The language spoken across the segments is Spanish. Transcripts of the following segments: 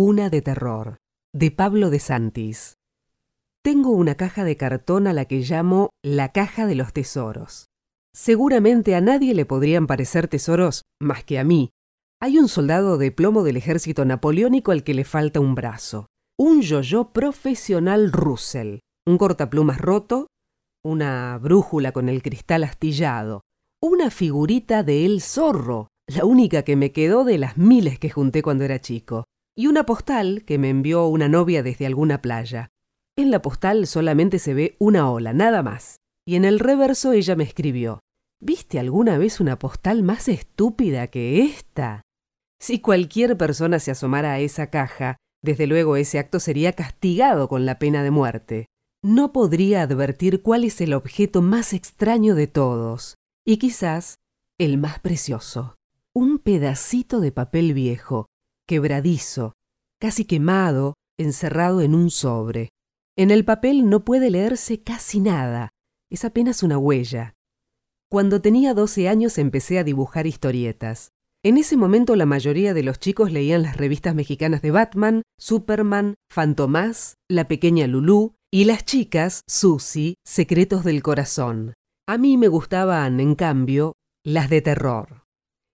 Una de terror, de Pablo de Santis. Tengo una caja de cartón a la que llamo la caja de los tesoros. Seguramente a nadie le podrían parecer tesoros más que a mí. Hay un soldado de plomo del ejército napoleónico al que le falta un brazo, un yo-yo profesional Russell, un cortaplumas roto, una brújula con el cristal astillado, una figurita de El Zorro, la única que me quedó de las miles que junté cuando era chico, y una postal que me envió una novia desde alguna playa. En la postal solamente se ve una ola, nada más, y en el reverso ella me escribió, ¿Viste alguna vez una postal más estúpida que esta? Si cualquier persona se asomara a esa caja, desde luego ese acto sería castigado con la pena de muerte. No podría advertir cuál es el objeto más extraño de todos, y quizás el más precioso. Un pedacito de papel viejo, quebradizo, casi quemado, encerrado en un sobre. En el papel no puede leerse casi nada, es apenas una huella. Cuando tenía 12 años empecé a dibujar historietas. En ese momento la mayoría de los chicos leían las revistas mexicanas de Batman, Superman, Fantomás, La Pequeña Lulú y las chicas, Susie, Secretos del Corazón. A mí me gustaban, en cambio, las de terror.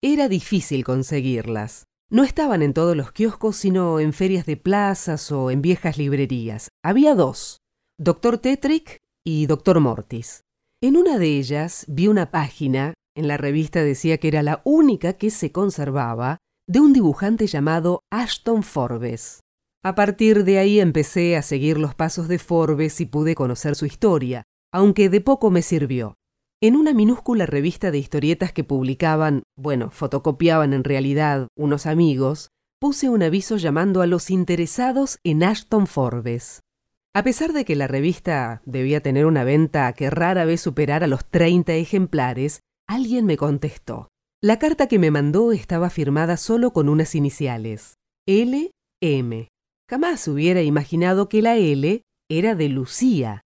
Era difícil conseguirlas. No estaban en todos los kioscos, sino en ferias de plazas o en viejas librerías. Había dos, Doctor Tetrick y Doctor Mortis. En una de ellas vi una página, en la revista decía que era la única que se conservaba, de un dibujante llamado Ashton Forbes. A partir de ahí empecé a seguir los pasos de Forbes y pude conocer su historia, aunque de poco me sirvió. En una minúscula revista de historietas que publicaban, bueno, fotocopiaban en realidad unos amigos, puse un aviso llamando a los interesados en Ashton Forbes. A pesar de que la revista debía tener una venta que rara vez superara los 30 ejemplares, alguien me contestó. La carta que me mandó estaba firmada solo con unas iniciales, L. M. Jamás hubiera imaginado que la L era de Lucía.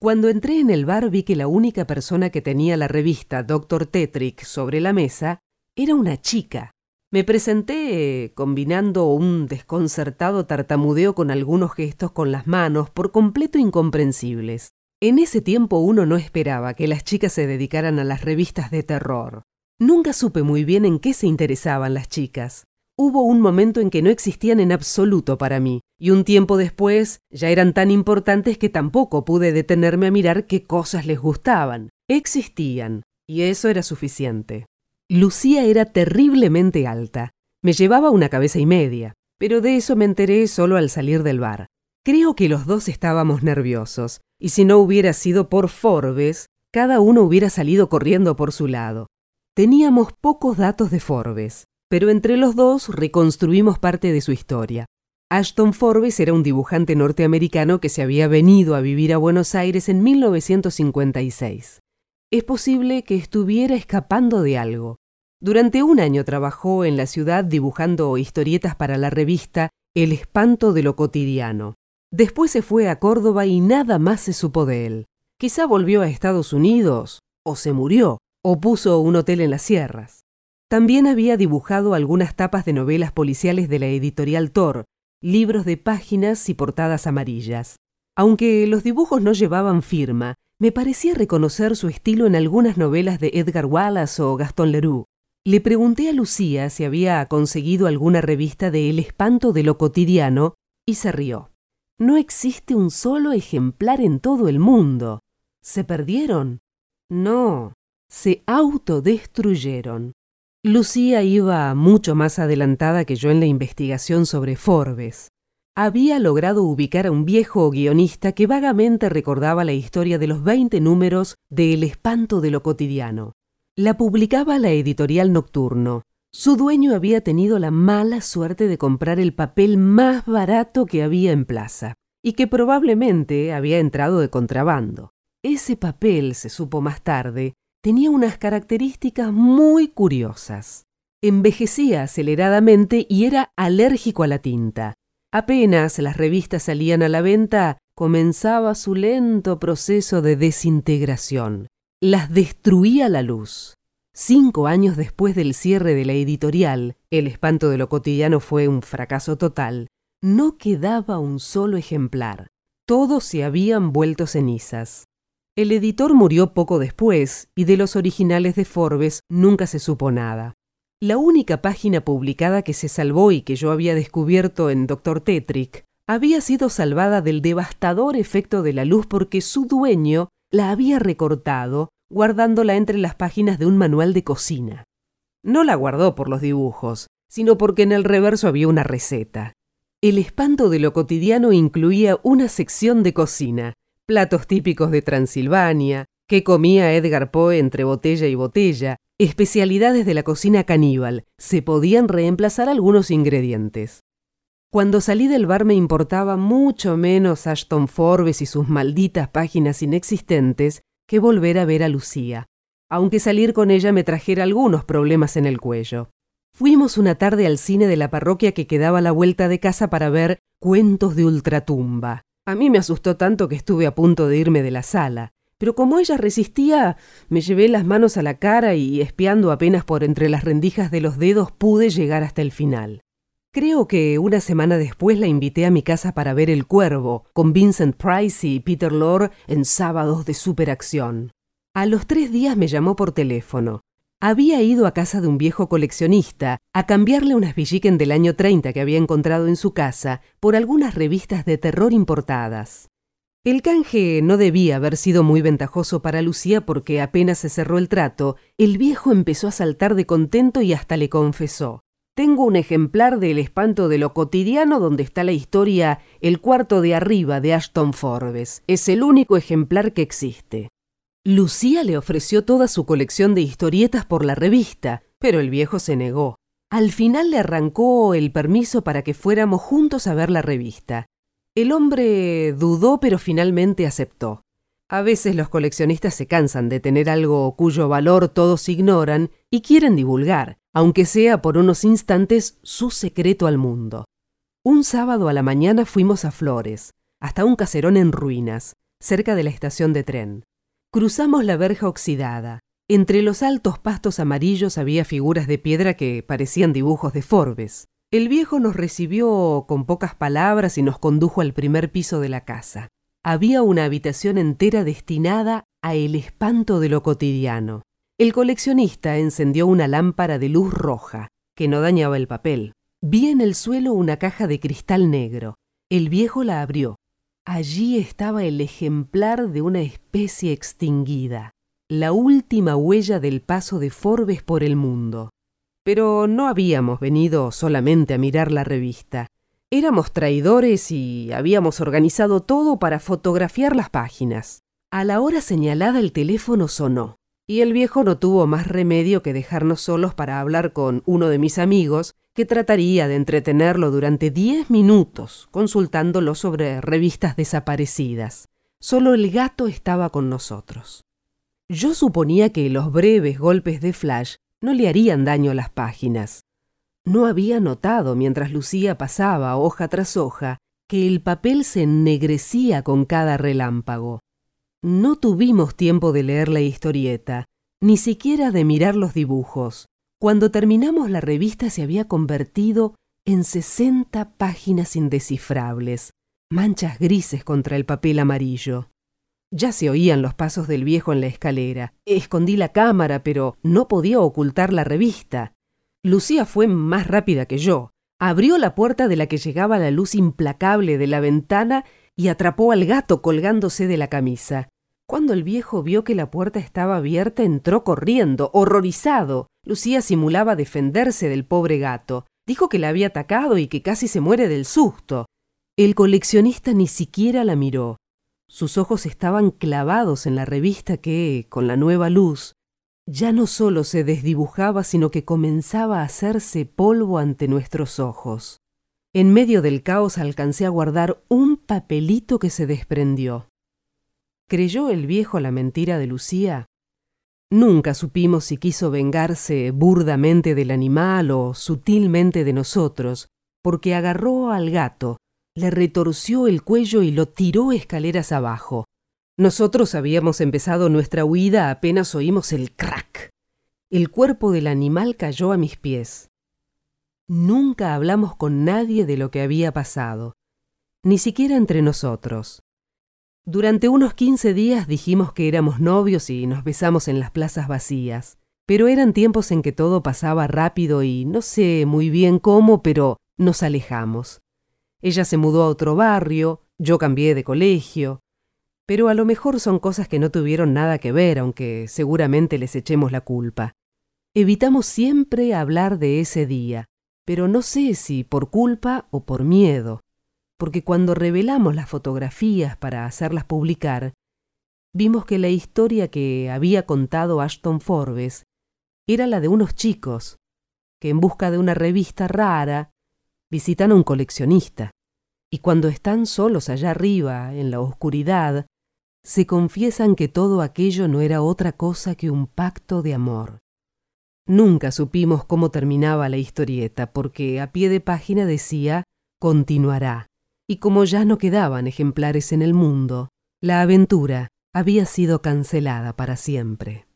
Cuando entré en el bar vi que la única persona que tenía la revista Dr. Tetrick sobre la mesa era una chica. Me presenté combinando un desconcertado tartamudeo con algunos gestos con las manos por completo incomprensibles. En ese tiempo uno no esperaba que las chicas se dedicaran a las revistas de terror. Nunca supe muy bien en qué se interesaban las chicas. Hubo un momento en que no existían en absoluto para mí, y un tiempo después ya eran tan importantes que tampoco pude detenerme a mirar qué cosas les gustaban. Existían, y eso era suficiente. Lucía era terriblemente alta. Me llevaba una cabeza y media, pero de eso me enteré solo al salir del bar. Creo que los dos estábamos nerviosos, y si no hubiera sido por Forbes, cada uno hubiera salido corriendo por su lado. Teníamos pocos datos de Forbes, pero entre los dos reconstruimos parte de su historia. Ashton Forbes era un dibujante norteamericano que se había venido a vivir a Buenos Aires en 1956 es posible que estuviera escapando de algo. Durante un año trabajó en la ciudad dibujando historietas para la revista El espanto de lo cotidiano. Después se fue a Córdoba y nada más se supo de él. Quizá volvió a Estados Unidos, o se murió, o puso un hotel en las sierras. También había dibujado algunas tapas de novelas policiales de la editorial Thor, libros de páginas y portadas amarillas. Aunque los dibujos no llevaban firma, me parecía reconocer su estilo en algunas novelas de Edgar Wallace o Gaston Leroux. Le pregunté a Lucía si había conseguido alguna revista de El espanto de lo cotidiano y se rió. No existe un solo ejemplar en todo el mundo. ¿Se perdieron? No, se autodestruyeron. Lucía iba mucho más adelantada que yo en la investigación sobre Forbes había logrado ubicar a un viejo guionista que vagamente recordaba la historia de los 20 números de El espanto de lo cotidiano. La publicaba la editorial Nocturno. Su dueño había tenido la mala suerte de comprar el papel más barato que había en plaza, y que probablemente había entrado de contrabando. Ese papel, se supo más tarde, tenía unas características muy curiosas. Envejecía aceleradamente y era alérgico a la tinta. Apenas las revistas salían a la venta, comenzaba su lento proceso de desintegración. Las destruía la luz. Cinco años después del cierre de la editorial, El espanto de lo cotidiano fue un fracaso total. No quedaba un solo ejemplar. Todos se habían vuelto cenizas. El editor murió poco después y de los originales de Forbes nunca se supo nada. La única página publicada que se salvó y que yo había descubierto en Dr. Tetrick había sido salvada del devastador efecto de la luz porque su dueño la había recortado, guardándola entre las páginas de un manual de cocina. No la guardó por los dibujos, sino porque en el reverso había una receta. El espanto de lo cotidiano incluía una sección de cocina, platos típicos de Transilvania, que comía Edgar Poe entre botella y botella, especialidades de la cocina caníbal, se podían reemplazar algunos ingredientes. Cuando salí del bar me importaba mucho menos Ashton Forbes y sus malditas páginas inexistentes que volver a ver a Lucía, aunque salir con ella me trajera algunos problemas en el cuello. Fuimos una tarde al cine de la parroquia que quedaba a la vuelta de casa para ver Cuentos de Ultratumba. A mí me asustó tanto que estuve a punto de irme de la sala pero como ella resistía, me llevé las manos a la cara y espiando apenas por entre las rendijas de los dedos pude llegar hasta el final. Creo que una semana después la invité a mi casa para ver El Cuervo, con Vincent Price y Peter Lorre en sábados de superacción. A los tres días me llamó por teléfono. Había ido a casa de un viejo coleccionista a cambiarle unas Villiquen del año 30 que había encontrado en su casa por algunas revistas de terror importadas. El canje no debía haber sido muy ventajoso para Lucía porque apenas se cerró el trato, el viejo empezó a saltar de contento y hasta le confesó. Tengo un ejemplar del espanto de lo cotidiano donde está la historia El cuarto de arriba de Ashton Forbes. Es el único ejemplar que existe. Lucía le ofreció toda su colección de historietas por la revista, pero el viejo se negó. Al final le arrancó el permiso para que fuéramos juntos a ver la revista. El hombre dudó pero finalmente aceptó. A veces los coleccionistas se cansan de tener algo cuyo valor todos ignoran y quieren divulgar, aunque sea por unos instantes, su secreto al mundo. Un sábado a la mañana fuimos a Flores, hasta un caserón en ruinas, cerca de la estación de tren. Cruzamos la verja oxidada. Entre los altos pastos amarillos había figuras de piedra que parecían dibujos de Forbes. El viejo nos recibió con pocas palabras y nos condujo al primer piso de la casa. Había una habitación entera destinada a el espanto de lo cotidiano. El coleccionista encendió una lámpara de luz roja, que no dañaba el papel. Vi en el suelo una caja de cristal negro. El viejo la abrió. Allí estaba el ejemplar de una especie extinguida, la última huella del paso de Forbes por el mundo. Pero no habíamos venido solamente a mirar la revista. Éramos traidores y habíamos organizado todo para fotografiar las páginas. A la hora señalada el teléfono sonó, y el viejo no tuvo más remedio que dejarnos solos para hablar con uno de mis amigos, que trataría de entretenerlo durante diez minutos, consultándolo sobre revistas desaparecidas. Solo el gato estaba con nosotros. Yo suponía que los breves golpes de flash no le harían daño las páginas. No había notado, mientras Lucía pasaba hoja tras hoja, que el papel se ennegrecía con cada relámpago. No tuvimos tiempo de leer la historieta, ni siquiera de mirar los dibujos. Cuando terminamos la revista se había convertido en sesenta páginas indescifrables, manchas grises contra el papel amarillo. Ya se oían los pasos del viejo en la escalera. Escondí la cámara, pero no podía ocultar la revista. Lucía fue más rápida que yo. Abrió la puerta de la que llegaba la luz implacable de la ventana y atrapó al gato colgándose de la camisa. Cuando el viejo vio que la puerta estaba abierta, entró corriendo, horrorizado. Lucía simulaba defenderse del pobre gato. Dijo que la había atacado y que casi se muere del susto. El coleccionista ni siquiera la miró. Sus ojos estaban clavados en la revista que, con la nueva luz, ya no solo se desdibujaba, sino que comenzaba a hacerse polvo ante nuestros ojos. En medio del caos alcancé a guardar un papelito que se desprendió. ¿Creyó el viejo la mentira de Lucía? Nunca supimos si quiso vengarse burdamente del animal o sutilmente de nosotros, porque agarró al gato, le retorció el cuello y lo tiró escaleras abajo. Nosotros habíamos empezado nuestra huida apenas oímos el crack. El cuerpo del animal cayó a mis pies. Nunca hablamos con nadie de lo que había pasado, ni siquiera entre nosotros. Durante unos quince días dijimos que éramos novios y nos besamos en las plazas vacías, pero eran tiempos en que todo pasaba rápido y no sé muy bien cómo, pero nos alejamos. Ella se mudó a otro barrio, yo cambié de colegio, pero a lo mejor son cosas que no tuvieron nada que ver, aunque seguramente les echemos la culpa. Evitamos siempre hablar de ese día, pero no sé si por culpa o por miedo, porque cuando revelamos las fotografías para hacerlas publicar, vimos que la historia que había contado Ashton Forbes era la de unos chicos que en busca de una revista rara visitan a un coleccionista, y cuando están solos allá arriba, en la oscuridad, se confiesan que todo aquello no era otra cosa que un pacto de amor. Nunca supimos cómo terminaba la historieta, porque a pie de página decía continuará, y como ya no quedaban ejemplares en el mundo, la aventura había sido cancelada para siempre.